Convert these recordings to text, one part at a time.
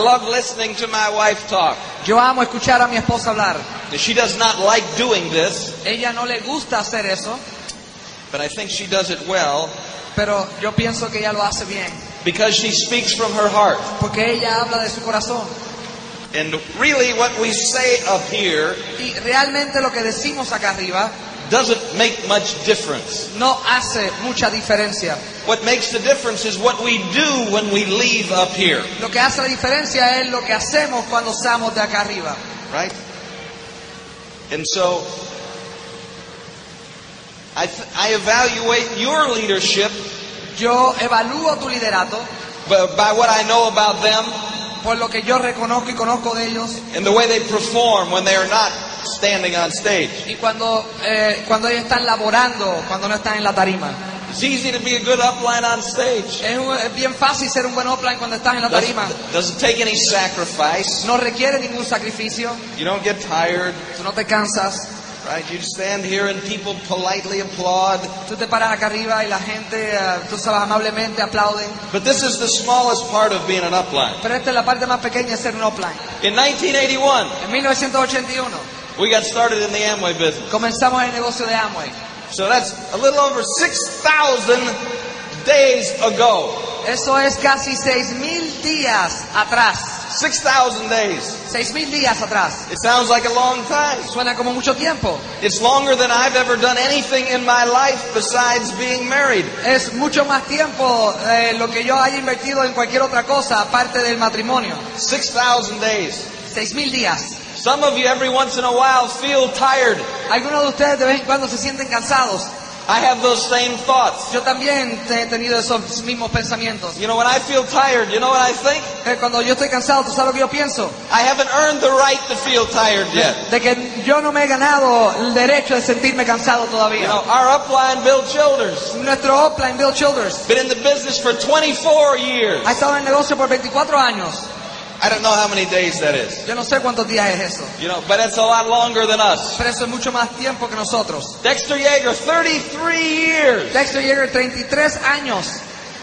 I love listening to my wife talk. Yo amo escuchar a mi esposa hablar. She does not like doing this, Ella no le gusta hacer eso, but I think she does it well pero yo pienso que ella lo hace bien, because she speaks from her heart. porque ella habla de su corazón. And really, what we say up here Y realmente lo que decimos acá arriba doesn't make much difference. no hace mucha diferencia. What makes the difference is what we do when we leave up here, Lo que hace la diferencia es lo que hacemos cuando estamos de acá arriba. right? And so, I, th- I evaluate your leadership Yo evalúo tu liderato by, by what I know about them por lo que yo reconozco y conozco de ellos and the way they perform when they are not standing on stage. y cuando, eh, cuando ellos están laborando, cuando no están en la tarima. It's easy to be a good upline on stage. Es, un- es bien fácil ser un buen offline cuando estás en la tarima. Doesn't, doesn't take any sacrifice. No requiere ningún sacrificio, You don't get tired, tú no te cansas, right? You stand here and people politely applaud. tú te paras acá arriba y la gente, eh, tú sabes, amablemente aplauden. But this is the smallest part of being an upline. Pero esta es la parte más pequeña de ser un offline. In 1981, En 1981 we got started in the Amway business. comenzamos el negocio de Amway. So that's a little over 6,000 days ago. Eso es casi 6.000 días atrás. 6,000 days. 6.000 días atrás. It sounds like a long time. Suena como mucho tiempo. It's longer than I've ever done anything in my life besides being married. Es mucho más tiempo de lo que yo haya invertido en cualquier otra cosa aparte del matrimonio. 6,000 days. 6.000 días. Some of you every once in a while feel tired. Algunos de ustedes de vez en cuando se sienten cansados. I have those same thoughts. Yo también he tenido esos mismos pensamientos. You know, when I feel tired, you know what I think? Cuando yo estoy cansado, ¿tú sabes lo que yo pienso? I haven't earned the right to feel tired yet. De que yo no me he ganado el derecho de sentirme cansado You todavía. know, our upline, Bill Childers, Nuestro offline, Bill Childers, been in the business for 24 years. ha estado en el negocio por 24 años. I don't know how many days that is. Yo no sé cuántos días es eso. You know, but it's a lot longer than us. Pero eso es mucho más tiempo que nosotros. Dexter Yager, 33 years Dexter Yager, 33 años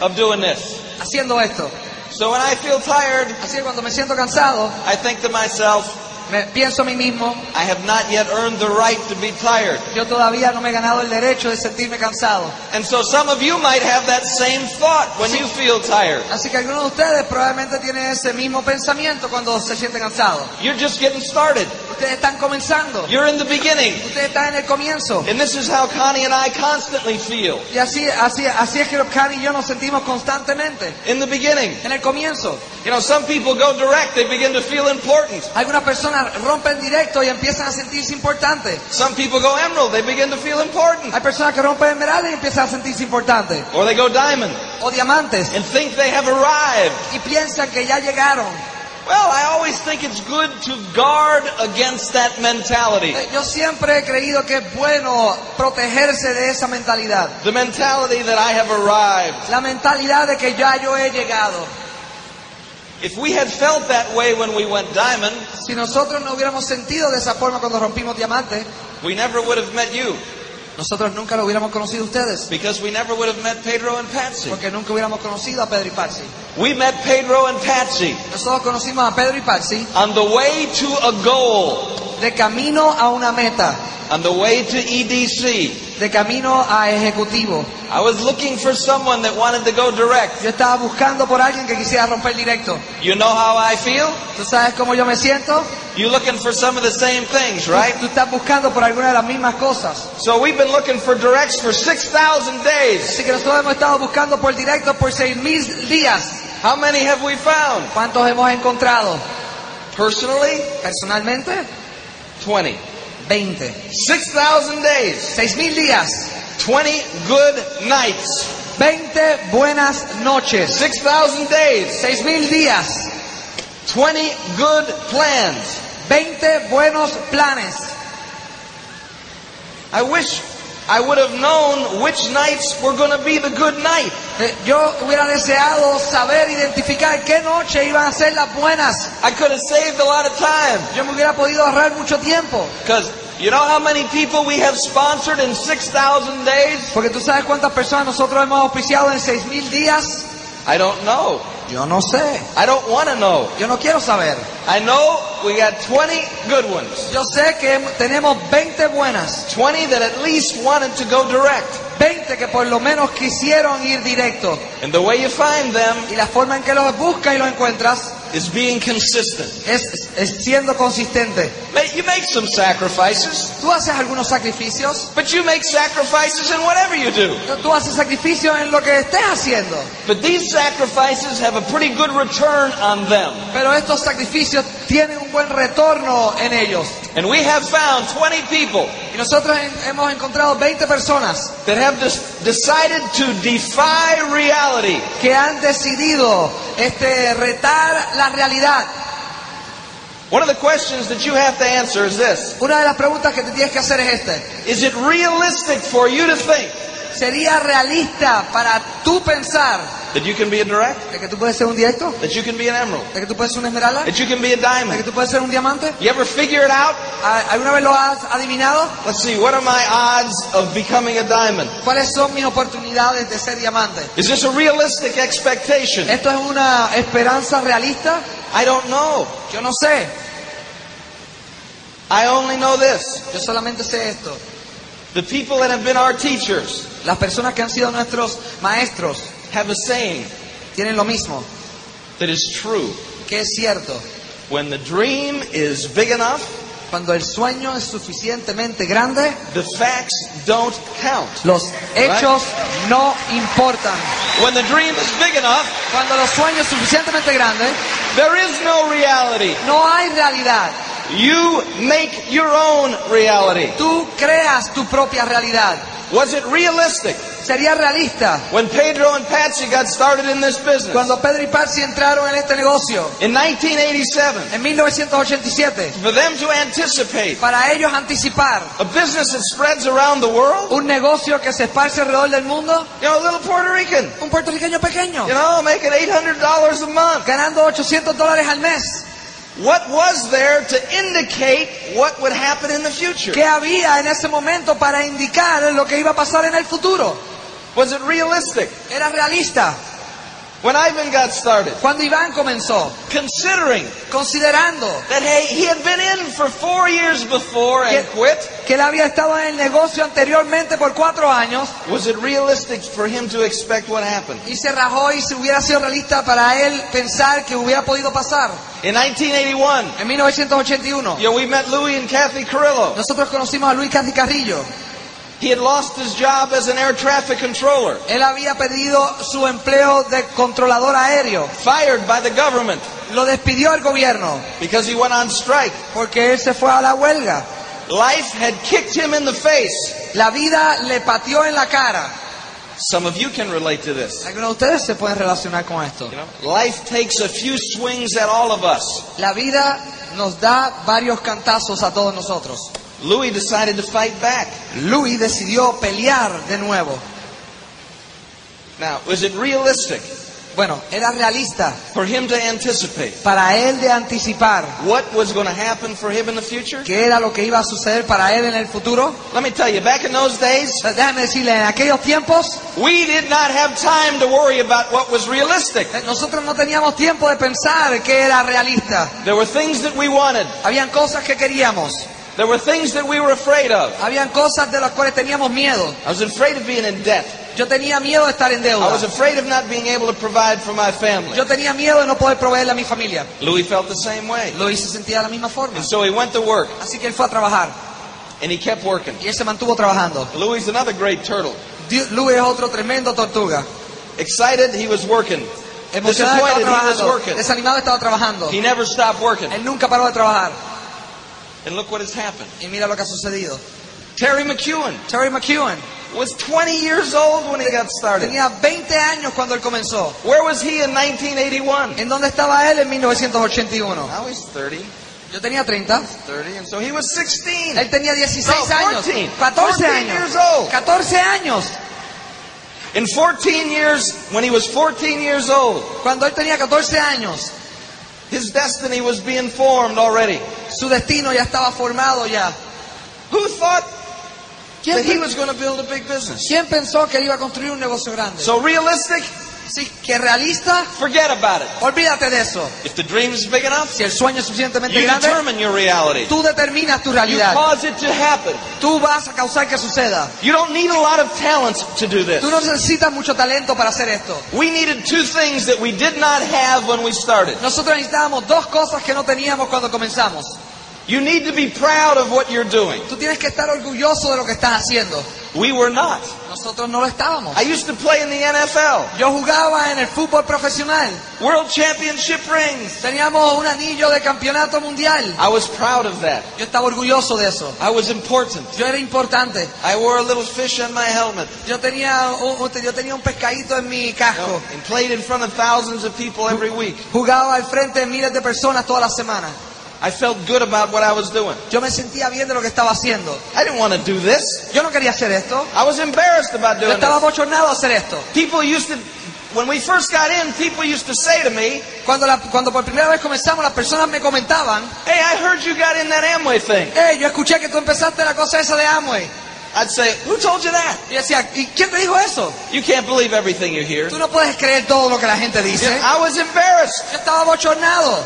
of doing this. haciendo esto. So when I feel tired, Así que cuando me siento cansado, I think to myself, me pienso a mí mismo, I have not yet earned the right to be tired. yo todavía no me he ganado el derecho de sentirme cansado. And so some of you might have that same thought when you feel tired. Así que algunos de ustedes probablemente tienen ese mismo pensamiento cuando se sienten cansados. You're just getting started. Ustedes están comenzando. You're in the beginning. Ustedes están en el comienzo. And this is how Connie and I constantly feel. Y así, así, así es que Connie y yo nos sentimos constantemente. In the beginning. En el comienzo. You know, some people go direct, they begin to feel important. Algunas personas rompen directo y empiezan a sentirse importantes. Some people go emerald, they begin to feel important. Hay personas que rompen esmeralda y empiezan a sentirse importantes. Or they go diamond O diamantes. and think they have arrived. Y piensan que ya llegaron. Well, I always think it's good to guard against that mentality. Eh, Yo siempre he creído que es bueno protegerse de esa mentalidad. The mentality that I have arrived. La mentalidad de que ya yo he llegado. If we had felt that way when we went diamond, Si nosotros no hubiéramos sentido de esa forma cuando rompimos diamantes, we never would have met you nosotros nunca lo hubiéramos conocido a ustedes. because we never would have met Pedro and Patsy. Porque nunca hubiéramos conocido a Pedro y Patsy. We met Pedro and Patsy Nosotros conocimos a Pedro y Patsy on the way to a goal, de camino a una meta, on the way to EDC. de camino a ejecutivo. I was looking for someone that wanted to go direct. Yo estaba buscando por alguien que quisiera romper directo. You know how I feel? ¿Tú sabes cómo yo me siento? You're looking for some of the same things, right? Tú estás buscando por alguna de las mismas cosas. So we've been looking for directs for 6,000 days. Así que nosotros hemos estado buscando por directo por seis mil días. How many have we found? ¿Cuántos hemos encontrado? Personally, Personalmente, 20. 20. 6,000 days. Seis mil días. 20 good nights. 20 buenas noches. 6,000 days. Seis mil días. 20 good plans. 20 buenos planes. I wish I would have known which nights were going to be the good night. Eh, Yo hubiera deseado saber identificar qué noche iban a ser las buenas. I could have saved a lot of time. Yo me hubiera podido ahorrar mucho tiempo. Because you know how many people we have sponsored in 6,000 days? Porque tú sabes cuántas personas nosotros hemos auspiciado en seis mil días. I don't know. Yo no sé. I don't want to know. Yo no quiero saber. I know we got 20 good ones. Yo sé que tenemos 20 buenas. 20 that at least wanted to go direct. 20 que por lo menos quisieron ir directo. And the way you find them Y la forma en que los buscas y los encuentras is being consistent. es, es siendo consistente. You make some sacrifices, Tú haces algunos sacrificios. but you make sacrifices in whatever you do. Tú haces sacrificios en lo que estés haciendo. But these sacrifices have a pretty good return on them. Pero estos sacrificios tienen un buen retorno en ellos. And we have found 20 people Y nosotros hemos encontrado 20 personas that have decided to defy reality. que han decidido este, retar la realidad. One of the questions that you have to answer is this. Una de las preguntas que te tienes que hacer es este. Is it realistic for you to think ¿Sería realista para tú pensar that you can be a direct? de que tú puedes ser un directo? That you can be an emerald? ¿De que tú puedes ser una esmeralda? ¿De That you can be a que diamond? tú puedes ser un diamante? You ever figure it out? ¿A- ¿Alguna vez lo has adivinado? Let's see, what are my odds of becoming a diamond? ¿Cuáles son mis oportunidades de ser diamante? Is this a realistic expectation? ¿Esto es una esperanza realista? I don't know. Yo no sé. I only know this. Yo solamente sé esto. The people that have been our teachers Las personas que han sido nuestros maestros have a saying tienen lo mismo, that is true. que es cierto. When the dream is big enough, Cuando el sueño es suficientemente grande, the facts don't count. los hechos no importan. When the dream is big enough, Cuando los sueños suficientemente grandes, there is no reality. no hay realidad. You make your own reality. Tú creas tu propia realidad. Was it realistic Sería realista when Pedro and Patsy got started in this business? cuando Pedro y Patsy entraron en este negocio In 1987, en 1987 for them to anticipate para ellos anticipar a business that spreads around the world, un negocio que se esparce alrededor del mundo, you know, a little Puerto Rican, un puertorriqueño pequeño you know, making $800 a month. ganando 800 dólares al mes. What was there to indicate what would happen in the future? ¿Qué había en ese momento para indicar lo que iba a pasar en el futuro? Was it realistic? Era realista. When Ivan got started, Cuando Iván comenzó, considering considerando that hey, he had been in for four years before and Yeah. quit, que él había estado en el negocio anteriormente por cuatro años was it realistic for him to expect what happened? y se rajó y se hubiera sido realista para él pensar que hubiera podido pasar. In 1981, En 1981, you know, we met Louis and Kathy Carrillo. nosotros conocimos a Luis Casi Carrillo. He had lost his job as an air traffic controller, Él había pedido su empleo de controlador aéreo. fired by the government Lo despidió el gobierno because he went on strike. porque él se fue a la huelga. Life had kicked him in the face. La vida le pateó en la cara. Some of you can relate to this. Algunos de ustedes se pueden relacionar con esto. You know, life takes a few swings at all of us. La vida nos da varios cantazos a todos nosotros. Louis decided to fight back. Louis decidió pelear de nuevo. Now, was it realistic Bueno, era realista for him to anticipate para él de anticipar what was going to happen for him in the future? qué era lo que iba a suceder para él en el futuro. Let me tell you, back in those days, Déjame decirle, en aquellos tiempos we did not have time to worry about what was realistic. eh, nosotros no teníamos tiempo de pensar qué era realista. There were things that we wanted, Habían cosas que queríamos, There were things that we were afraid of. Habían cosas de las cuales teníamos miedo. I was afraid of being in debt. Yo tenía miedo de estar en I was afraid of not being able to provide for my family. Yo tenía miedo de no poder proveerle a mi familia. Louis felt the same way. Louis se sentía de la misma forma. And so he went to work Así que él fue a trabajar and he kept working. y él se mantuvo trabajando. Louis is another great turtle. Luis es otro tremendo tortuga. Excited, he was working. Emocionado estaba Disappointed, he was trabajando. working. Desanimado estaba trabajando. He never stopped working. Él nunca paró de trabajar. And look what has happened. Y mira lo que ha sucedido. Terry McEwen Terry McEwen was 20 years old when he got started. tenía 20 años cuando él comenzó. Where was he in 1981? ¿En dónde estaba él en 1981? Now he's 30. Yo tenía 30. 30, and so he was 16. Él tenía 16 No, años. 14. 14 14 años. years old. 14 años. In 14 years, when he was 14 years old, Cuando él tenía 14 años, his destiny was being formed already. su destino ya estaba formado ya. Who thought that he was going to build a big business? quién pensó que él iba a construir un negocio grande? So realistic, Sí, que realista, forget about it. olvídate de eso. If the dream is big enough, Si el sueño es suficientemente you grande, determine your reality. tú determinas tu You realidad. cause it to happen. Tú vas a causar que suceda. You don't need a lot of talent to do this. Tú no necesitas mucho talento para hacer esto. We needed two things that we did not have when we started. Nosotros necesitábamos dos cosas que no teníamos cuando comenzamos. You need to be proud of what you're doing. Tú tienes que estar orgulloso de lo que estás haciendo. We were not. Nosotros no lo estábamos. I used to play in the NFL. Yo jugaba en el fútbol profesional. World Championship rings. Teníamos un anillo de campeonato mundial. I was proud of that. Yo estaba orgulloso de eso. I was important. Yo era importante. I wore a little fish on my helmet. Yo tenía un, yo tenía un pescadito en mi casco. And played in front of thousands of people every week. Jugaba al frente de miles de personas todas las semanas. I felt good about what I was doing. Yo me sentía bien de lo que estaba haciendo. I didn't want to do this. Yo no quería hacer esto. I was embarrassed about Yo doing estaba this. bochornado a hacer esto. People used to, when we first got in, people used to say to me, Cuando, la- cuando por primera vez comenzamos, las personas me comentaban, Hey, I heard you got in that Amway thing. hey, yo escuché que tú empezaste la cosa esa de Amway. I'd say, Who told you that? Y yo decía, ¿y quién te dijo eso? You can't believe everything you hear. Tú no puedes creer todo lo que la gente dice. I was embarrassed. Yo estaba bochornado.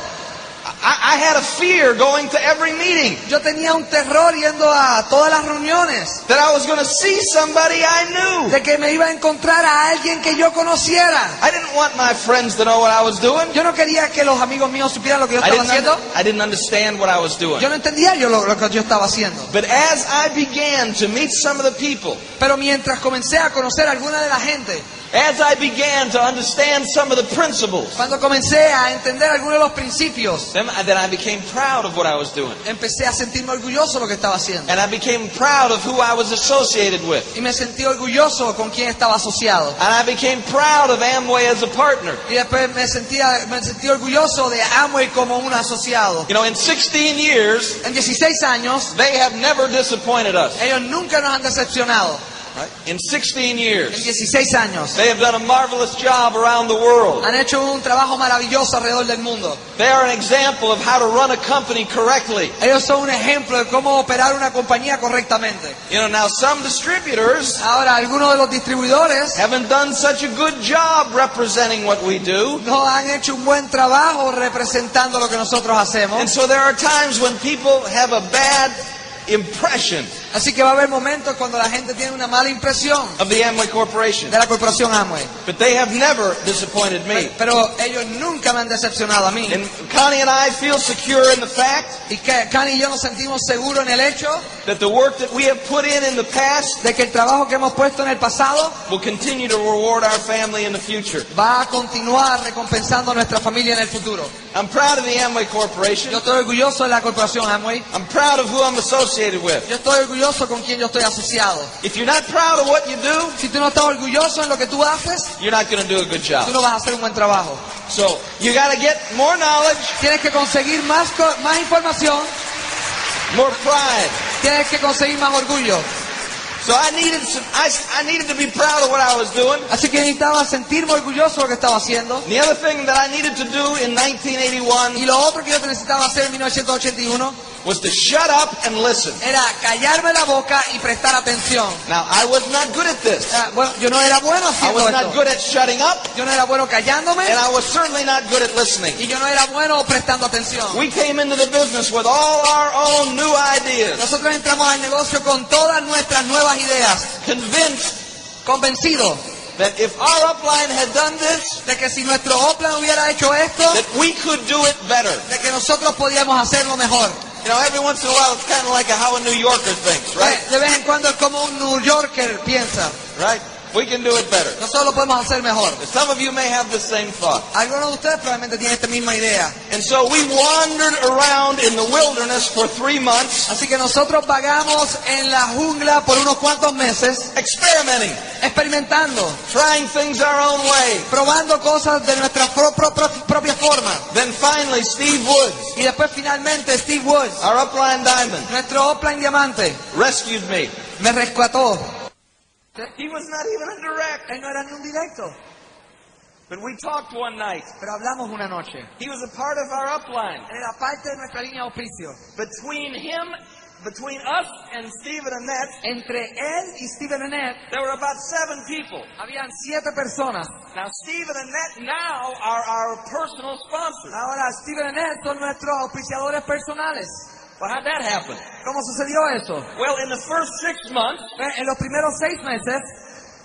I, I had a fear going to every meeting Yo tenía un terror yendo a todas las reuniones. that I was going to see somebody I knew. De que me iba a encontrar a alguien que yo conociera. I didn't want my friends to know what I was doing. Yo no quería que los amigos míos supieran lo que yo I estaba haciendo. I didn't understand what I was doing. Yo no entendía yo lo, lo que yo estaba haciendo. But as I began to meet some of the people, Pero mientras comencé a conocer a alguna de la gente, as I began to understand some of the principles, cuando comencé a entender algunos de los principios, then, then I became proud of what I was doing. empecé a sentirme orgulloso de lo que estaba haciendo. And I became proud of who I was associated with. Y me sentí orgulloso con quien estaba asociado. And I became proud of Amway as a partner. Y después me sentía, me sentí orgulloso de Amway como un asociado. You know, in 16 years, En 16 años, they have never disappointed us. ellos nunca nos han decepcionado. In 16 En years, 16 años. they have done a marvelous job around the world. Han hecho un trabajo maravilloso alrededor del mundo. They are an example of how to run a company correctly. Ellos son un ejemplo de cómo operar una compañía correctamente. You know, now some distributors Ahora, algunos de los distribuidores haven't done such a good job representing what we do. no han hecho un buen trabajo representando lo que nosotros And so there are times when people have a bad impression Así que va a haber momentos cuando la gente tiene una mala impresión of the Amway Corporation. de la corporación Amway. But they have never disappointed me. Pero ellos nunca me han decepcionado a mí. And Connie and I feel secure in the fact Y que Cani y yo nos sentimos seguros en el hecho that the work that we have put in in the past de que el trabajo que hemos puesto en el pasado will continue to reward our family in the future. va a continuar recompensando a nuestra familia en el futuro. I'm proud of the Amway Corporation. Yo estoy orgulloso de la corporación Amway. I'm proud of who I'm associated with. Yo estoy orgulloso con quien yo estoy asociado. If you're not proud of what you do, Si tú no estás orgulloso en lo que tú haces, you're not going to do a good job. tú no vas a hacer un buen trabajo. So you got to get more knowledge, Tienes que conseguir más, información, more pride. tienes que conseguir más orgullo. So I needed some, I, I needed to be proud of what I was doing. Así que necesitaba sentirme orgulloso de lo que estaba haciendo. The other thing that I needed to do in Y 1981 lo otro que yo necesitaba hacer en 1981 was to shut up and listen. era callarme la boca y prestar atención. Now, I was not good at this. Ah, bueno, yo no era bueno I haciendo was not esto. good at shutting up, Yo no era bueno callándome and I was certainly not good at listening. y yo no era bueno prestando atención. We came into the business with all our own new ideas, Nosotros entramos al negocio con todas nuestras nuevas ideas, convinced convencidos that if our upline had done this, de que si nuestro Oplan hubiera hecho esto, that we could do it better. de que nosotros podíamos hacerlo mejor. You know, every once in a while, it's kind of like a, how a New Yorker thinks, right? De vez en cuando es como un New Yorker piensa. Right? We can do it better. Nosotros lo podemos hacer mejor. Some of you may have the same thought. Algunos de ustedes probablemente tienen esta misma idea. And so we wandered around in the wilderness for three months, Así que nosotros vagamos en la jungla por unos cuantos meses, experimenting, experimentando, trying things our own way. probando cosas de nuestra pro- pro- pro- propia forma. Then finally, Steve Woods, Y después finalmente Steve Woods, our upline diamond, nuestro Oplan Diamante, rescued me. me rescató. He was not even a direct, Él no era ni un directo, but we talked one night. pero hablamos una noche. He was a part of our upline. Era parte de nuestra línea auspicio. Between him, between us and Steve and Annette, Entre él y Steven Annette there were about seven people. habían siete personas. Now, Stephen and Annette now are our personal sponsors. Ahora Steven Annette son nuestros auspiciadores personales. Well, how'd that happen? ¿Cómo sucedió eso? Well, in the first six months, Eh, En los primeros seis meses,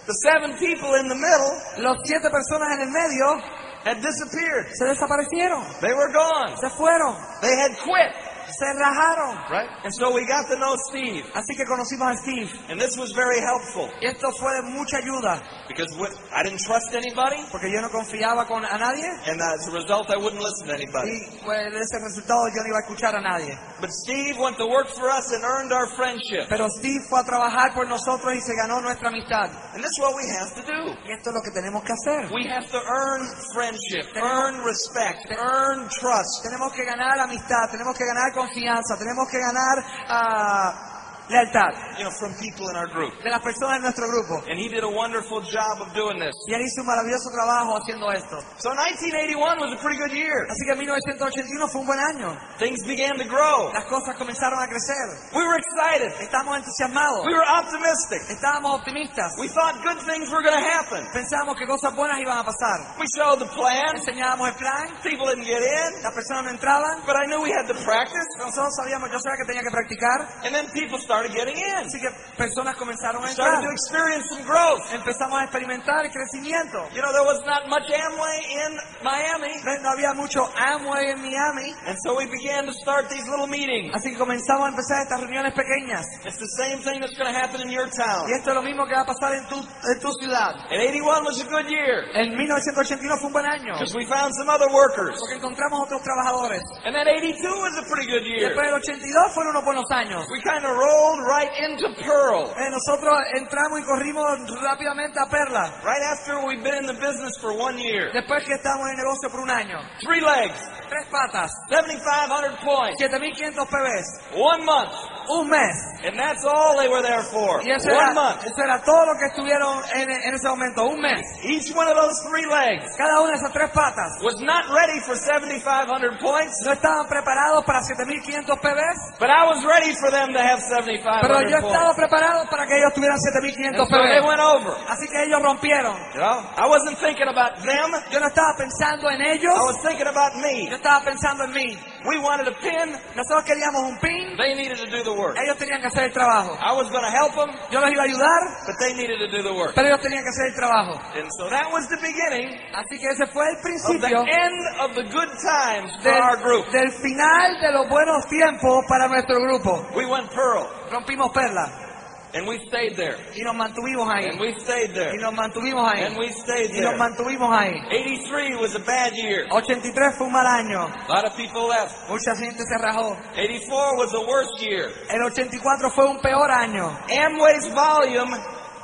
the seven people in the middle los siete personas en el medio had disappeared. se desaparecieron, They were gone. se fueron, They had quit. Se rajaron. Right? And so we got to know Steve. Así que conocimos a Steve. And this was very helpful Y esto fue de mucha ayuda, because I didn't trust anybody. porque yo no confiaba con a nadie And as a result, I wouldn't listen to anybody. y pues de ese resultado yo no iba a escuchar a nadie. But Steve went to work for us and earned our friendship. Pero Steve fue a trabajar por nosotros y se ganó nuestra amistad. And this is what we have to do. Y esto es lo que tenemos que hacer. We have to earn friendship, earn respect, earn trust. Tenemos que ganar amistad, tenemos que ganar confianza, tenemos que ganar ah, lealtad You know, from people in our group. de las personas de nuestro grupo. And he did a wonderful job of doing this. Y él hizo un maravilloso trabajo haciendo esto. So 1981 was a pretty good year. Así que 1981 fue un buen año. Things began to grow. Las cosas comenzaron a crecer. We were excited. Estamos entusiasmados. We were optimistic. Estábamos optimistas. We thought good things were going to happen. Pensábamos que cosas buenas iban a pasar. We showed the plan. Enseñábamos el plan. People didn't get in. Las personas no entraban. But I knew we had to practice. Nosotros sabíamos, yo sabía que tenía que practicar. And then people started getting in. Así que personas comenzaron a started entrar. to experience some growth. Empezamos a experimentar el crecimiento. You know, there was not much Amway in Miami. No no había mucho Amway en Miami. And so we began to start these little meetings. Así que comenzamos a empezar estas reuniones pequeñas. It's the same thing that's going to happen in your town. Y esto es lo mismo que va a pasar en tu, en tu ciudad. And 81 was a good year En 1981 fue un buen año. because we found some other workers. Porque encontramos otros trabajadores. And then 82 was a pretty good year. Después del 82 fueron unos buenos años. We kind of rolled right into Pearl. Eh, nosotros entramos y corrimos rápidamente a Perla. Right after we've been in the business for one year. Después que estamos en el negocio por un año. Three legs, Tres patas. 7,500 points, 7500 PVs. one month. Un mes. And that's all they were there for. Y eso One era, month. eso era todo lo que estuvieron en, en ese momento. Un mes. Each one of those three legs Cada una de esas tres patas. was not ready for 7,500 points, No estaban preparados para 7500 PBs. but I was ready for them to have 7,500 Pero yo points. estaba preparado para que ellos tuvieran And 7500 so they PBs. went over. Así que ellos rompieron. You know, I wasn't thinking about them. Yo no estaba pensando en ellos. I was thinking about me. Yo estaba pensando en mí. We wanted a pin. Nosotros queríamos un pin. They needed to do the work. Ellos tenían que hacer el trabajo. I was going to help them, Yo los iba a ayudar, but they needed to do the work. pero ellos tenían que hacer el trabajo. And so that was the beginning Así que ese fue el of the principio end of the good times for our del, group. del final de los buenos tiempos para nuestro grupo. We went Pearl, Rompimos perla and we stayed there, y nos mantuvimos ahí. and we stayed there, Y nos mantuvimos ahí. and we stayed Y nos there. mantuvimos ahí. 83 was a bad year. 83 fue un mal año. A lot of people left. Mucha gente se rajó. 84 was the worst year. El 84 fue un peor año. Amway's volume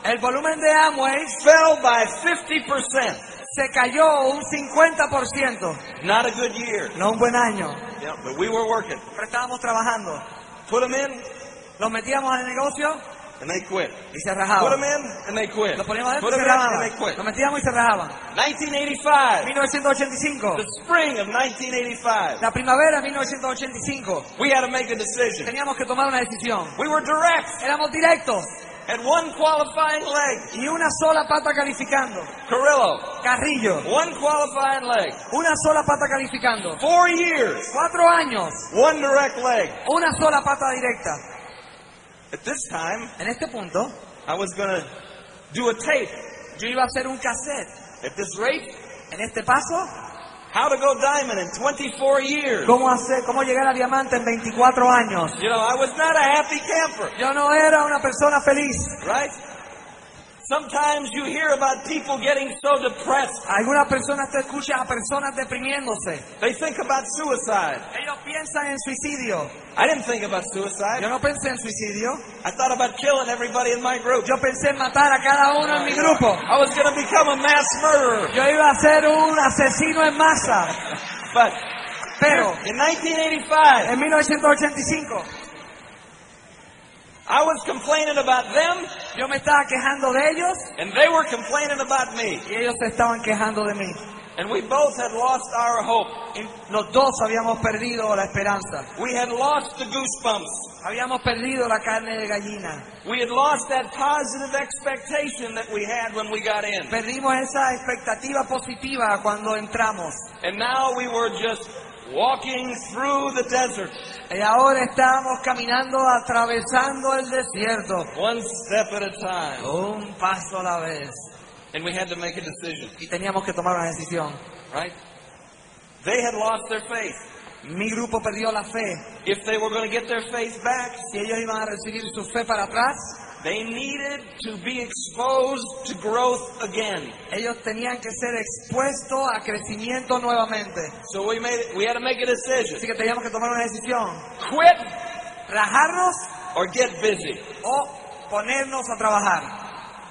El volumen de Amway fell by 50%. se cayó un 50%. Not a good year. No un buen año. Yeah, but we were working. Pero estábamos trabajando. Put them in, Los metíamos el negocio and they quit. y se Put rajaban. them in and they quit. Lo poníamos Put adentro y them se in and they rajaban. quit. Lo metíamos y se rajaban. 1985, 1985. the spring of 1985, La primavera de 1985. we had to make a decision. Teníamos que tomar una decisión. We were direct, Éramos directos had one qualifying leg, y una sola pata calificando. Carrillo, Carrillo. one qualifying leg. Una sola pata calificando. Four years, Cuatro años. one direct leg. Una sola pata directa. At this time, En este punto, I was going to do a tape. yo iba a hacer un cassette. At this rate, En este paso, how to go diamond in 24 years. cómo hacer, cómo llegar a diamante en 24 años. You know, I was not a happy camper, Yo no era una persona feliz. right? Sometimes you hear about people getting so depressed, Algunas personas te escuchan a personas deprimiéndose. they think about suicide. Ellos piensan en suicidio. I didn't think about suicide. Yo no pensé en suicidio. I thought about killing everybody in my group. Yo pensé en matar a cada uno en mi grupo. I was going to become a mass murderer. Yo iba a ser un asesino en masa. But Pero in 1985, en 1985 I was complaining about them, yo me estaba quejando de ellos and they were complaining about me. y ellos se estaban quejando de mí. And we both had lost our hope. Y los dos habíamos perdido la esperanza. We had lost the goosebumps. Habíamos perdido la carne de gallina. We had lost that positive expectation that we had when we got in. Perdimos esa expectativa positiva cuando entramos. And now we were just walking through the desert, Y ahora estamos caminando, atravesando el desierto. one step at a time. Un paso a la vez. And we had to make a decision, Y teníamos que tomar una decisión. right? They had lost their faith. Mi grupo perdió la fe. If they were going to get their faith back, Si ellos iban a recibir su fe para atrás, they needed to be exposed to growth again. ellos tenían que ser expuestos a crecimiento nuevamente. So we made it, we had to make a decision. Así que teníamos que tomar una decisión. Quit Rajarnos or get busy. o ponernos a trabajar.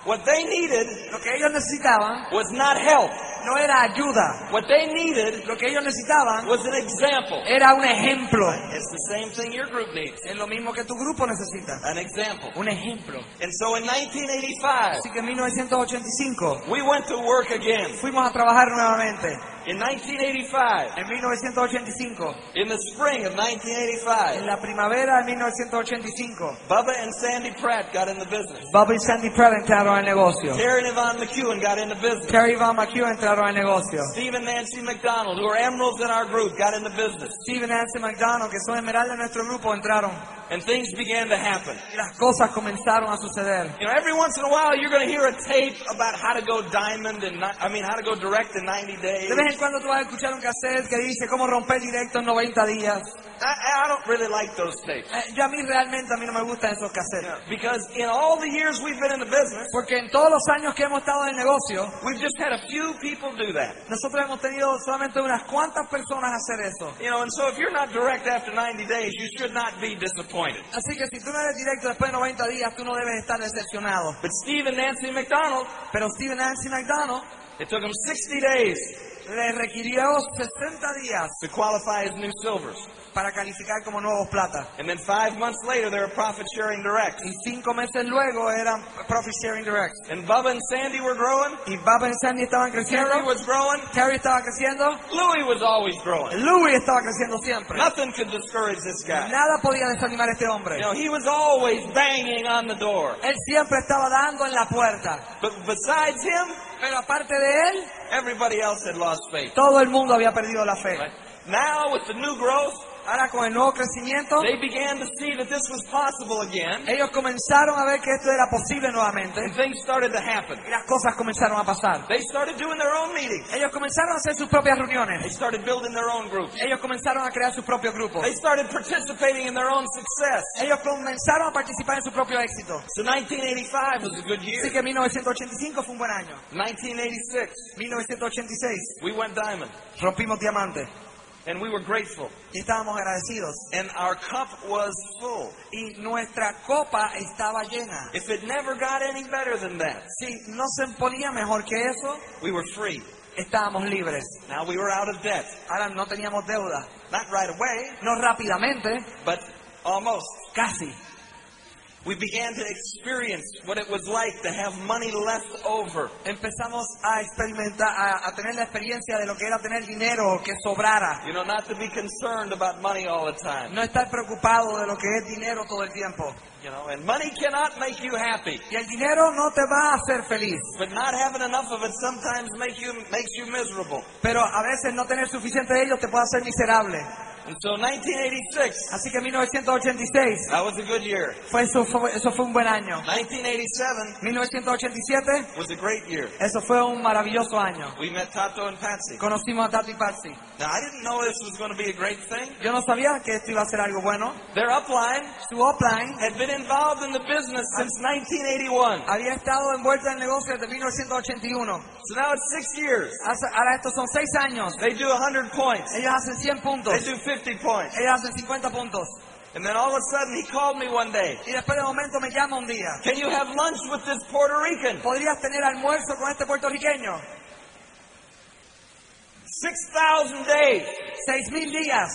What they needed Lo que ellos necesitaban was not help. No era ayuda. What they needed Lo que ellos necesitaban was an example. era un ejemplo. It's the same thing your group needs. Es lo mismo que tu grupo necesita. An example. Un ejemplo. And so in 1985, Así que en 1985 we went to work again. fuimos a trabajar nuevamente. In 1985, En 1985, in the spring of en 1985, la primavera de 1985, Bubba and Sandy Pratt got in the business. Bobby y Sandy Pratt entraron al negocio. Terry and Yvonne McEwen got into business. Terry y Van McEwen entraron al negocio. Steve and Nancy McDonald, who are emeralds in our group, got into business. Steve y Nancy McDonald, que son esmeraldas de nuestro grupo, entraron. And things began to happen. Y las cosas comenzaron a suceder. You know, every once in a while you're going to hear a tape about how to go diamond and I mean how to go direct in 90 days. De vez en cuando tú vas a escuchar un cassette que dice cómo romper directo en 90 días. I, I don't really like those tapes. Eh, yo a mí realmente a mí no me gustan esos cassettes. know, because in all the years we've been in the business, Porque en todos los años que hemos estado en el negocio, we've just had a few people do that. nosotros hemos tenido solamente unas cuantas personas hacer eso. You know, and so if you're not direct after 90 days, you should not be disappointed. Así que si tú no eres directo después de 90 días, tú no debes estar decepcionado. But Steve and Nancy McDonald, Pero Steven Nancy McDonald it took them 60 days le requirió 60 días to qualify as new silvers. Para calificar como nuevos plata. And then five months later, they were profit sharing direct. Y cinco meses luego eran Profit Sharing Direct. And Bubba and Sandy were growing. Y Bubba y Sandy estaban creciendo. Terry was growing. Terry estaba creciendo. Louis was always growing. Louis estaba creciendo siempre. Nothing could discourage this guy. Nada podía desanimar a este hombre. You know, he was always banging on the door. Él siempre estaba dando en la puerta. But besides him, Pero aparte de él, everybody else had lost faith. todo el mundo había perdido la fe. Right? Now, with the new growth, Ahora con el nuevo crecimiento, they began to see that this was possible again, ellos comenzaron a ver que esto era posible nuevamente. and things started to happen. Y las cosas comenzaron a pasar. They started doing their own meetings. Ellos comenzaron a hacer sus propias reuniones. They started building their own groups. Ellos comenzaron a crear sus propios grupos. They started participating in their own success. Ellos comenzaron a participar en su propio éxito. So 1985 was a good Así year. que 1985 fue un buen año. 1986, 1986 we went diamond, rompimos diamante and we were grateful. y estábamos agradecidos. And our cup was full. Y nuestra copa estaba llena. If it never got any better than that, Si no se ponía mejor que eso, we were free. estábamos libres. Now we were out of debt. Ahora no teníamos deuda. Not right away, No rápidamente, but almost. casi. We began to experience what it was like to have money left over. Empezamos a experimentar, a, a tener la experiencia de lo que era tener dinero que sobrara. You know, not to be concerned about money all the time. No estar preocupado de lo que es dinero todo el tiempo. You know, and money cannot make you happy. Y el dinero no te va a hacer feliz. But not having enough of it sometimes make you, makes you miserable. Pero a veces no tener suficiente de ellos te puede hacer miserable. And so 1986, Así que 1986 that was a good year. fue eso, fue, eso fue un buen año. 1987 1987 was a great year. eso fue un maravilloso año. We met Tato and Patsy. Conocimos a Tato y Patsy. Now, I didn't know this was going to be a great thing. Yo no sabía que esto iba a ser algo bueno. Their upline Su upline had been involved in the business since 1981. había estado envuelta en el negocio desde 1981. So now it's six years. Ahora estos son seis años. They do 100 points. Ellos hacen 100 puntos. They do 50 points. Ellos hacen 50 puntos. And then all of a sudden he called me one day. Y después de momento me llama un día. Can you have lunch with this Puerto Rican? ¿Podrías tener almuerzo con este puertorriqueño? 6,000 days. Seis mil días.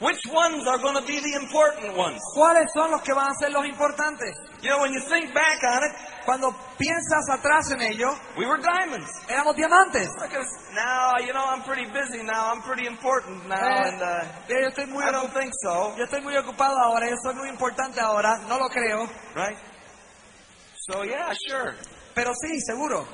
Which ones are going to be the important ones? ¿Cuáles son los que van a ser los importantes? You know, when you think back on it, Cuando piensas atrás en ello, we were diamonds. éramos diamantes. Us now. You know, I'm pretty busy now. I'm pretty important now, Eh, and uh, yo estoy muy I don't think so. yo estoy muy ocupado ahora, yo soy muy importante ahora, no lo creo, Right? So yeah, sure. pero sí, seguro,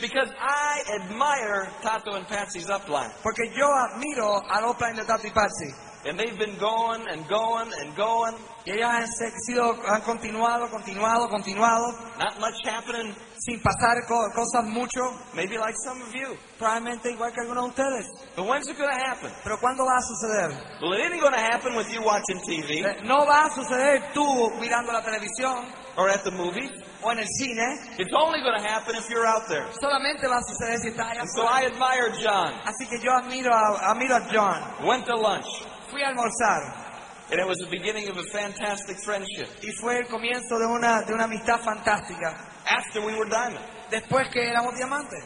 Because I admire Tato and Patsy's upline. porque yo admiro al upline de Tato y Patsy. And they've been going and going and going. Y ellos han sido, han continuado, continuado, continuado, Not much happening, sin pasar co- cosas mucho, maybe like some of you. probablemente igual que algunos de ustedes. But when's it going to happen? Pero ¿cuándo va a suceder? Well, it ain't going to happen with you watching TV Eh, No va a suceder tú mirando la televisión or at the movies. o en el cine, It's only going to happen if you're out there. solamente va a suceder si estás allá And so. I admire John. Así que yo admiro a, admiro a John. Went to lunch, Fui a almorzar and it was the beginning of a fantastic friendship y fue el comienzo de una, de una amistad fantástica. after we were diamond. Después que éramos diamantes.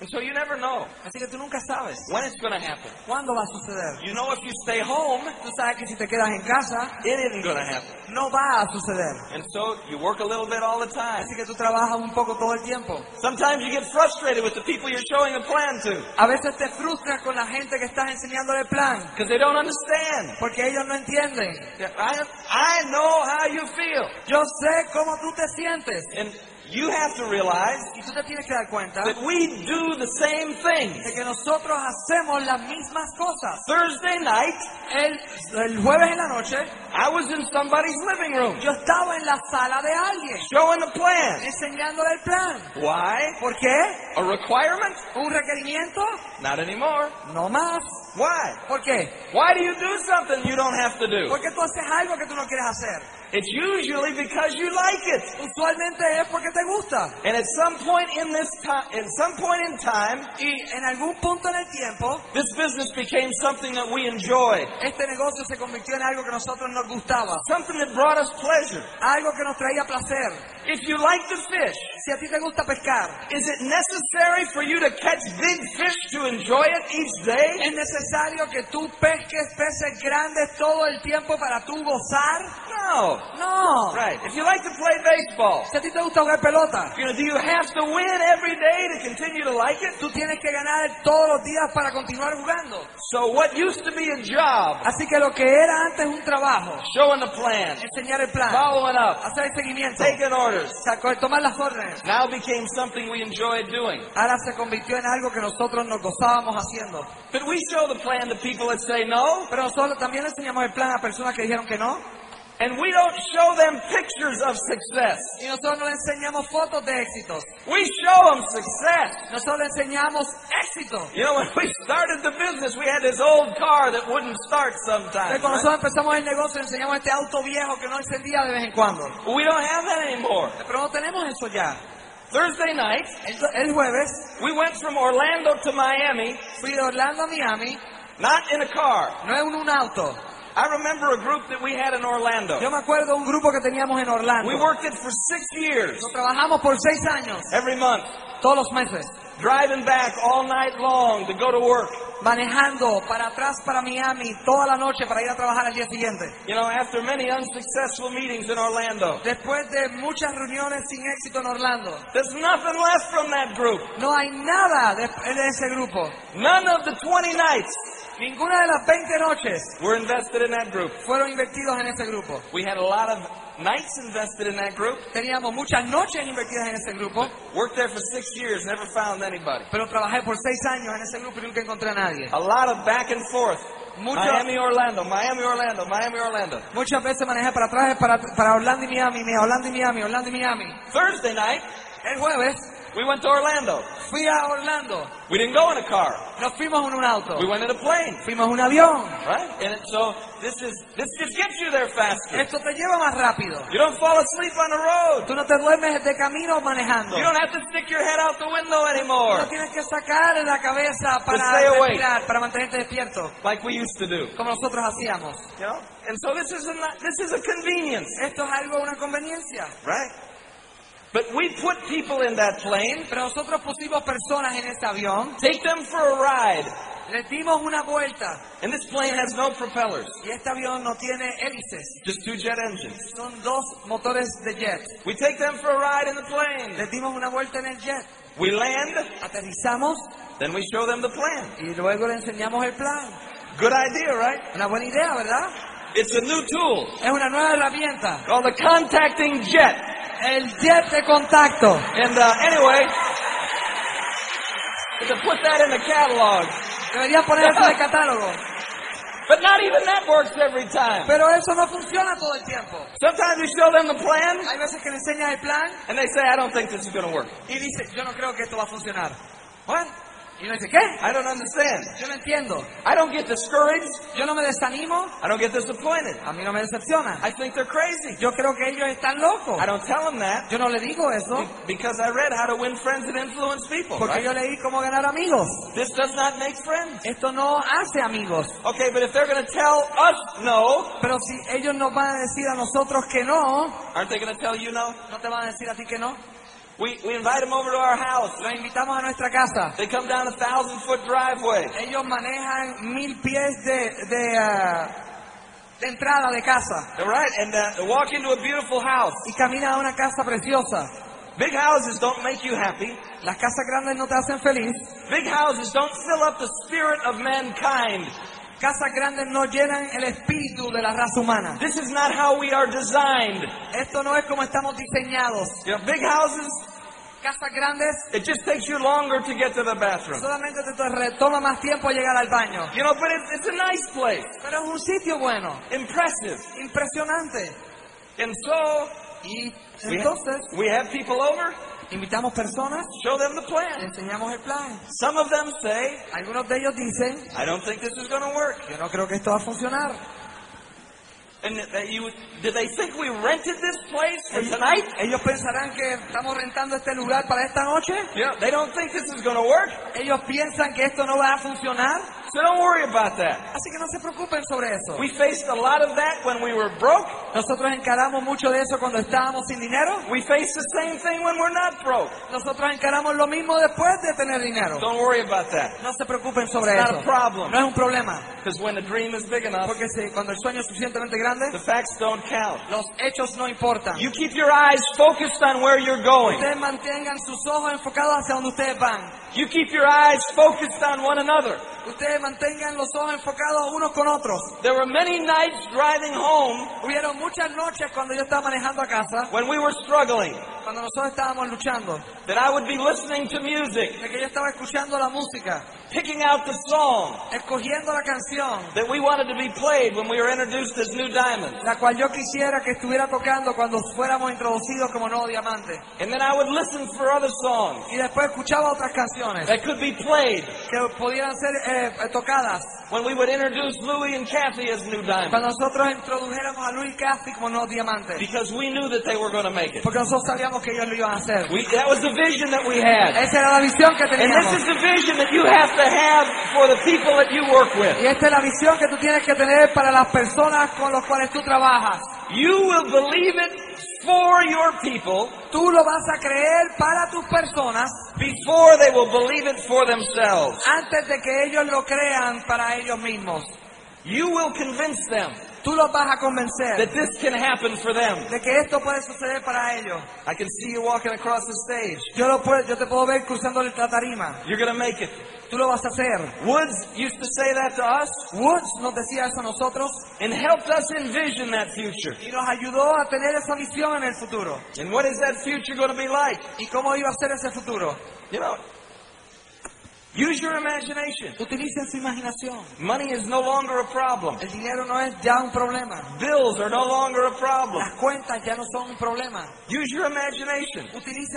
And so you never know Así que tú nunca sabes when it's going to happen. cuándo va a suceder. You know, if you stay home, Tú sabes que si te quedas en casa, it isn't going to happen. no va a suceder. And so you work a little bit all the time. Así que tú trabajas un poco todo el tiempo. Sometimes you get frustrated with the people you're showing a plan to A veces te frustras con la gente que estás enseñándole el plan, because they don't understand. porque ellos no entienden. I, I know how you feel. Yo sé cómo tú te sientes. And you have to realize Y tú te tienes que dar cuenta that we do the same things. de que nosotros hacemos las mismas cosas. Thursday night, El, el jueves en la noche, I was in somebody's living room yo estaba en la sala de alguien, showing the plan. enseñándole el plan. Why? ¿Por qué? A requirement? ¿Un requerimiento? Not anymore. No más. Why? ¿Por qué? Why do you do something you don't have to do? Porque tú haces algo que tú no quieres hacer. It's usually because you like it. Usualmente es porque te gusta. And at some point in this time, at some point in time, Y en algún punto en el tiempo, this business became something that we enjoyed, este negocio se convirtió en algo que nosotros nos gustaba. something that brought us pleasure. Algo que nos traía placer. If you like to fish, Si a ti te gusta pescar, is it necessary for you to catch big fish to enjoy it each day? ¿es necesario que tú pesques peces grandes todo el tiempo para tú gozar? No. No. Right. If you like to play baseball, Si a ti te gusta jugar pelota, you know, do you have to win every day to continue to like it? tú tienes que ganar todos los días para continuar jugando. So what used to be a job, Así que lo que era antes un trabajo, showing the plan, enseñar el plan, following up, hacer el seguimiento, taking orders, saco- tomar las órdenes, now became something we enjoyed doing. ahora se convirtió en algo que nosotros nos gozábamos haciendo. But we show the plan to people that say no, Pero nosotros también enseñamos el plan a personas que dijeron que no. And we don't show them pictures of success. Y nosotros no enseñamos fotos de éxitos. We show them success. Nosotros enseñamos éxito. You know, when we started the business, we had this old car that wouldn't start sometimes. Cuando nosotros empezamos el negocio, enseñamos este auto viejo que no encendía de vez en cuando. We don't have that anymore. Pero no tenemos eso ya. Thursday night, el jueves we went from Orlando to Miami, fui de Orlando a Miami, not in a car. no en un auto. I remember a group that we had in Orlando. Yo me acuerdo un grupo que teníamos en Orlando. We worked it for six years, Lo trabajamos por seis años, every month, todos los meses. driving back all night long to go to work. manejando para atrás para Miami toda la noche para ir a trabajar al día siguiente. You know, after many unsuccessful meetings in Orlando, Después de muchas reuniones sin éxito en Orlando, there's nothing left from that group. no hay nada de, de ese grupo. None of the 20 nights Ninguna de las 20 noches were invested in that group. fueron invertidos en ese grupo. We had a lot of nights invested in that group. Teníamos muchas noches invertidas en ese grupo, Worked there for six years, never found anybody. pero trabajé por seis años en ese grupo y nunca encontré a nadie. A lot of back and forth. Mucho- Miami, Orlando, Miami, Orlando, Miami, Orlando. Muchas veces manejé para atrás, para, para Orlando y Miami, mi- Orlando y Miami, Orlando y Miami. Thursday night, El jueves we went to Orlando. fui a Orlando, We didn't go in a car. nos fuimos en un auto, We went in a plane, fuimos en un avión. right? And so this is this just gets you there faster. Esto te lleva más rápido. You don't fall asleep on the road. Tú no te duermes de camino manejando. You don't have to stick your head out the window No anymore, tienes que sacar la cabeza para respirar, para mantenerte despierto, like we used to do. como nosotros hacíamos. You know? And so this is a this is a convenience, Esto es algo, una conveniencia. right? But we put people in that plane, Pero nosotros pusimos personas en este avión, take them for a ride, les dimos una vuelta and this plane has no propellers, y este avión no tiene hélices, just two jet engines. son dos motores de jet. We take them for a ride in the plane. Les dimos una vuelta en el jet, We land, aterrizamos then we show them the plan. y luego le enseñamos el plan. Good idea, right? Una buena idea, ¿verdad? It's a new tool Es una nueva herramienta, called the contacting jet. el jet de contacto. And uh, anyway, to put that in the catalog. Debería ponerse en el catálogo. But not even that works every time. Pero eso no funciona todo el tiempo. Sometimes you show them the plan, Hay veces que le enseñas el plan and they say, I don't think this is going to work. y dice, yo no creo que esto va a funcionar. What? Y uno dice, ¿qué? I don't understand. Yo no entiendo. I don't get discouraged. Yo no me desanimo. I don't get disappointed. A mí no me decepciona. I think they're crazy. Yo creo que ellos están locos. I don't tell them that Yo no le digo eso because I read how to win friends and influence people. porque right? yo leí cómo ganar amigos. This does not make friends. Esto no hace amigos. Okay, but if they're going to tell us no, Pero si ellos nos van a decir a nosotros que no, aren't they going to tell you no? ¿no te van a decir a ti que no? We, we invite them over to our house. Los invitamos a nuestra casa. They come down a thousand foot driveway. Ellos manejan mil pies de, de, ah, de entrada de casa All right, and uh, they walk into a beautiful house. y caminan a una casa preciosa. Big houses don't make you happy. Las casas grandes no te hacen feliz. Big houses don't fill up the spirit of mankind. Casas grandes no llenan el espíritu de la raza humana. This is not how we are designed. Esto no es como estamos diseñados. You know, big houses, Casas grandes it just takes you longer to get to the bathroom. solamente te toma más tiempo llegar al baño. You know, but it's, it's a nice place, Pero es un sitio bueno, impressive. impresionante. And so, Y we, entonces we have people over, invitamos personas, show them the le plan. enseñamos el plan. Some of them say, Algunos de ellos dicen, I don't think this is going to work. yo no creo que esto va a funcionar. And that you, did they think we rented this place for Ellos, tonight? ellos pensarán que estamos rentando este lugar para esta noche. Yeah, they don't think this is going to work. Ellos piensan que esto no va a funcionar. So don't worry about that. Así que no se preocupen sobre eso. We faced a lot of that when we were broke. Nosotros encaramos mucho de eso cuando estábamos sin dinero. We face the same thing when we're not broke. Nosotros encaramos lo mismo después de tener dinero. Don't worry about that. No se preocupen sobre It's not eso. a problem. No es un problema. Because when the dream is big enough, Porque si- cuando el sueño es suficientemente grande, the facts don't count. los hechos no importan. You keep your eyes focused on where you're going. Ustedes mantengan sus ojos enfocados hacia donde ustedes van. You keep your eyes focused on one another. Ustedes mantengan los ojos enfocados unos con otros. There were many nights driving home Hubieron muchas noches cuando yo estaba manejando a casa, when we were struggling cuando nosotros estábamos luchando, that I would be listening to music, de que yo estaba escuchando la música, picking out the song escogiendo la canción, that we wanted to be played when we were introduced as New Diamonds. la cual yo quisiera que estuviera tocando cuando fuéramos introducidos como nuevo diamante. And then I would listen for other songs Y después escuchaba otras canciones that could be played que pudieran ser eh, eh, tocadas when we would introduce Louis and Kathy as New Diamonds. cuando nosotros introdujéramos a Luis Casti como nuevos diamantes. Because we knew that they were going to make it. Porque nosotros sabíamos que ellos lo iban a hacer. We, that was the vision that we had. Esa era la visión que And teníamos. this is the vision that you have to have for the people that you work with. Y esta es la visión que tú tienes que tener para las personas con las cuales tú trabajas. You will believe it for your people Tú lo vas a creer para tus personas before they will believe it for themselves. antes de que ellos lo crean para ellos mismos. You will convince them Tú los vas a convencer that this can happen for them. de que esto puede suceder para ellos. I can see you walking across the stage. Yo, lo puedo, yo te puedo ver cruzando la tarima. You're going to make it. Tú lo vas a hacer. Woods used to say that to us Woods nos decía eso a nosotros and helped us envision that future. y nos ayudó a tener esa visión en el futuro. And what is that future going to be like? ¿Y cómo iba a ser ese futuro? You know, use your imagination. Utilicen su imaginación. Money is no longer a problem. El dinero no es ya un problema. Bills are no longer a problem. Las cuentas ya no son un problema. Use your imagination.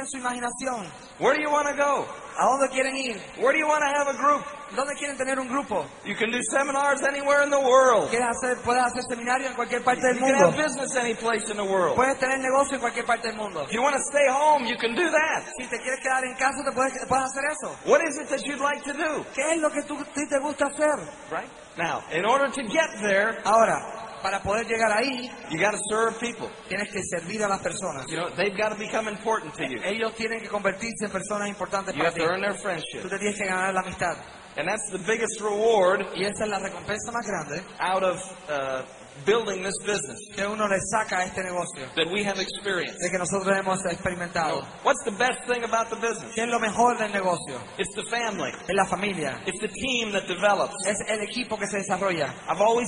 Su imaginación. Where do you want to go? ¿A dónde quieren ir? Where do you want to have a group? ¿Dónde quieren tener un grupo? You can do seminars anywhere in the world. ¿Quieres hacer, puedes hacer seminario en cualquier parte del You can mundo. have business any place in the world. Puedes tener negocio en cualquier parte del mundo. If you want to stay home, you can do that. Si te quieres quedar en casa, te puedes, puedes hacer eso. What is it that you'd like to do? ¿Qué es lo que tú, te gusta hacer? Right? Now, in order to get there, Ahora, para poder llegar ahí, you got to serve people. tienes que servir a las personas. You know, they've got to become important to you. Ellos tienen que convertirse en personas importantes You para have ti. to earn their Tú friendship. te tienes que ganar la amistad. And that's the biggest reward Y esa es la recompensa más grande out of uh, building this business que uno le saca a este negocio, that we have experienced. de que nosotros hemos experimentado. What's the best thing about the business? ¿Qué es lo mejor del negocio? It's the family. Es la familia. It's the team that develops. Es el equipo que se desarrolla. I've always,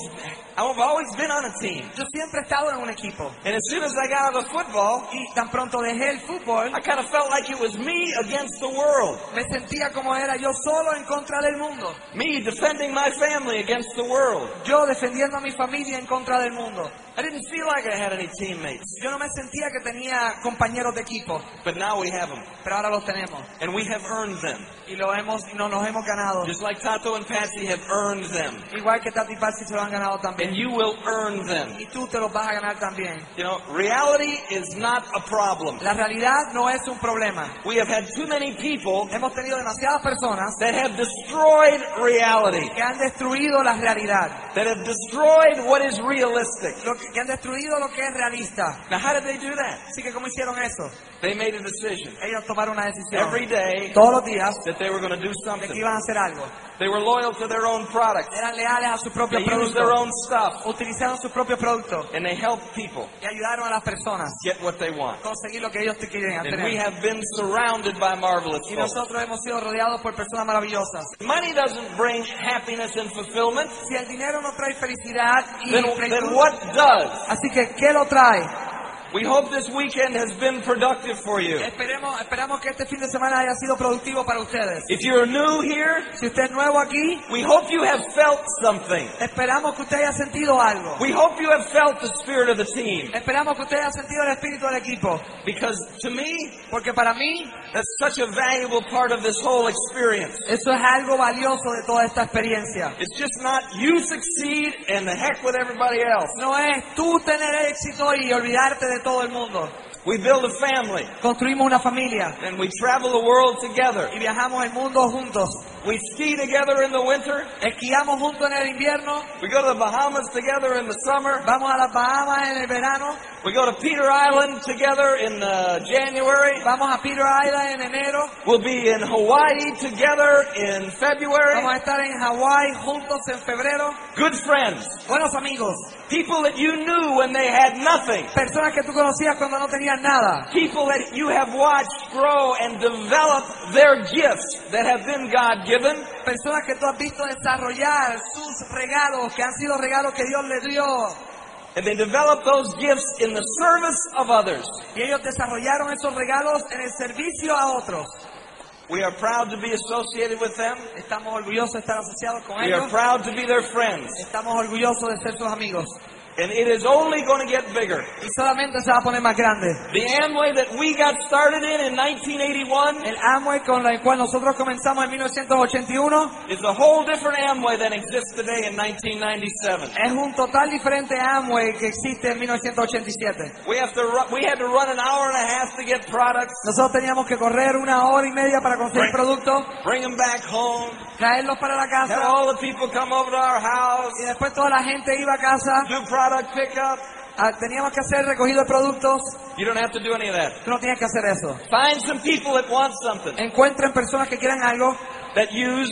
I've always been on a team. Yo siempre he estado en un equipo. And as soon as I got out of football, Y tan pronto dejé el fútbol, I kind of felt like it was me against the world. me sentía como era yo solo en contra del mundo. Me defending my family against the world. Yo defendiendo a mi familia en contra del mundo. I didn't feel like I had any teammates. Yo no me sentía que tenía compañeros de equipo, But now we have them. pero ahora los tenemos. And we have earned them. Y lo hemos, y nos hemos ganado. Just like Tato and Patsy have earned them. Igual que Tati y Patsy se lo han ganado también. And you will earn them. Y tú te los vas a ganar también. You know, reality is not a problem. La realidad no es un problema. We have had too many people Hemos tenido demasiadas personas that have destroyed reality, que han destruido la realidad, that have destroyed what is realistic. lo que, que han destruido lo que es realista. Now, how did they do that? Así que ¿cómo hicieron eso? They made a decision Ellos tomaron una decisión every day todos los días that they were going to do de que something. iban a hacer algo. They were loyal to their own product. Eran leales a sus They propios used their own stuff, Utilizaron sus propios productos and they helped people y ayudaron a las personas get what they want. conseguir lo que ellos quieren And we have been surrounded by marvelous Y nosotros hemos sido rodeados por personas maravillosas. Money doesn't bring happiness and fulfillment. Si el dinero no trae felicidad y Then, then what does? así que ¿qué lo trae? We hope this weekend has been productive for you. Esperemos, esperamos que este fin de semana haya sido productivo para ustedes. If you're new here, Si usted es nuevo aquí, we hope you have felt something. esperamos que usted haya sentido algo. We hope you have felt the spirit of the team. Esperamos que usted haya sentido el espíritu del equipo. Because to me, Porque para mí, that's such a valuable part of this whole experience. eso es algo valioso de toda esta experiencia. It's just not you succeed and the heck with everybody else. No es tú tener éxito y olvidarte de todo el mundo. We build a family Construimos una familia and we travel the world together. y viajamos el mundo juntos. We ski together in the winter. Esquiamos juntos en el invierno, We go to the Bahamas together in the summer. vamos a las Bahamas en el verano, We go to Peter Island together in uh, January. vamos a Peter Island en enero, We'll be in Hawaii together in February. vamos a estar en Hawái juntos en febrero. Good friends. Buenos amigos, People that you knew when they had nothing. personas que tú conocías cuando no tenías nada, People that you have watched grow and develop their gifts that have been God given. personas que tú has visto desarrollar sus regalos, que han sido regalos que Dios les dio. And they develop those gifts in the service of others. Y ellos desarrollaron esos regalos en el servicio a otros. We are proud to be associated with them. Estamos orgullosos de estar asociados con We are proud to be their friends. Estamos orgullosos de ser sus amigos. And it is only going to get bigger. Y solamente se va a poner más grande. The Amway that we got started in in 1981 El Amway con el cual nosotros comenzamos en 1981 is a whole different Amway than exists today in 1997. es un total diferente Amway que existe en 1987. We have to ru- we had to run an hour and a half to get products, Nosotros teníamos que correr una hora y media para conseguir productos, bring them back home, traerlos para la have casa all the people come over to our house, y después toda la gente iba a casa do product pickup, Ah, teníamos que hacer recogido de productos. You don't have to do any of that. Tú no tienes que hacer eso. Find some people that want something. Encuentren personas que quieran algo, That use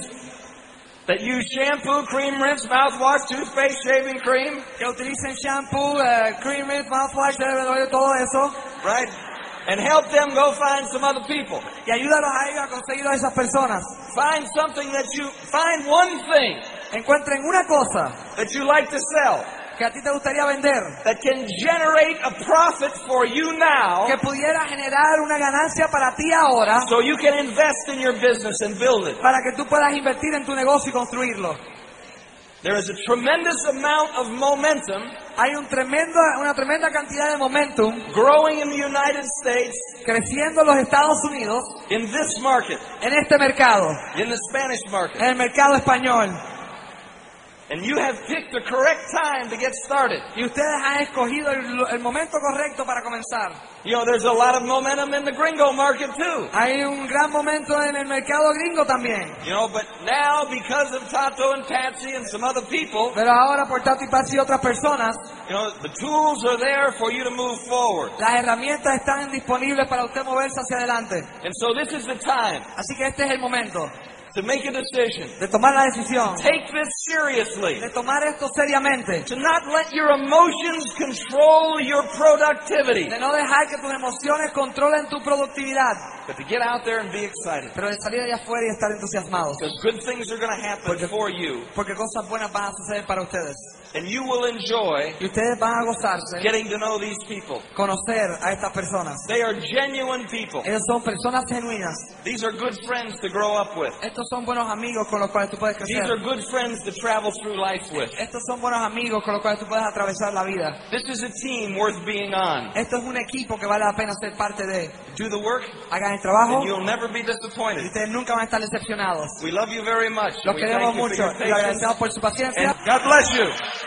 that use shampoo, cream, rinse, mouthwash, toothpaste, shaving cream, que utilicen shampoo, eh, cream, rinse, mouthwash, de todo eso. right? And help them go find some other people. Y ayúdalos a ellos a conseguir a esas personas. Find something that you find one thing Encuentren una cosa that you like to sell que a ti te gustaría vender, that can generate a profit for you now que pudiera generar una ganancia para ti ahora, so you can invest in your business and build it. para que tú puedas invertir en tu negocio y construirlo. There is a tremendous amount of momentum Hay un tremendo, una tremenda cantidad de momentum growing in the United States creciendo en los Estados Unidos in this market, en este mercado, in the Spanish market. en el mercado español. And you have picked the correct time to get started. Y ustedes han escogido el, el momento correcto para comenzar. You know, there's a lot of momentum in the gringo market too. Hay un gran momento en el mercado gringo también. You know, but now because of Tato and Patsy and some other people, Pero ahora por Tato y Patsy y otras personas, you know, the tools are there for you to move forward. las herramientas están disponibles para usted moverse hacia adelante. And so this is the time Así que este es el momento to make a decision. de tomar la decisión, Take this seriously. de tomar esto seriamente, To not let your emotions control your productivity. de no dejar que tus emociones controlen tu productividad, But to get out there and be excited. pero de salir allá afuera y estar entusiasmados, Because good things are going to happen for you. porque cosas buenas van a suceder para ustedes. And you will enjoy Y ustedes van a gozarse, getting to know these people. conocer a estas personas. They are genuine people. Ellos son personas genuinas. These are good friends to grow up with. Estos son buenos amigos con los cuales tú puedes These are good friends to travel through life with. Estos son buenos amigos con los cuales tú puedes atravesar la vida. This is a team worth being on. Esto es un equipo que vale la pena ser parte de. Do the work, Hagan el trabajo and you'll never be y disappointed. ustedes nunca van a estar decepcionados. We love you very much. Los queremos thank you for mucho y agradecemos por su paciencia. And God bless you.